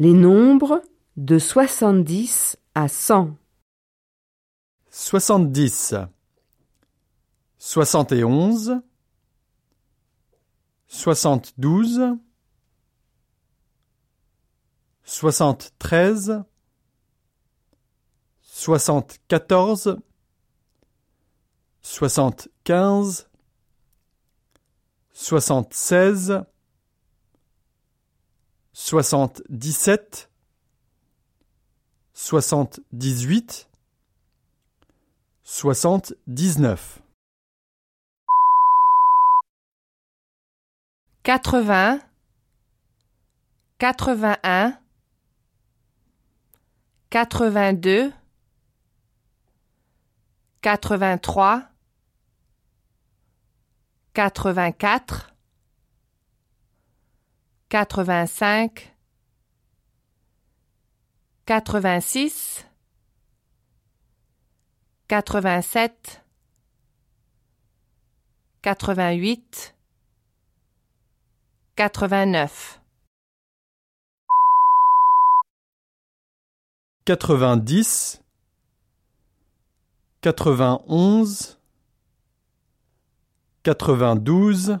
Les nombres de 70 à 100. 70 71 72 73 74 75 76 77 78 79 80 81 82 83 84 85 86 87 88 89 90 91 92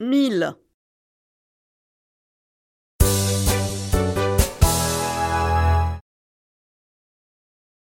mille.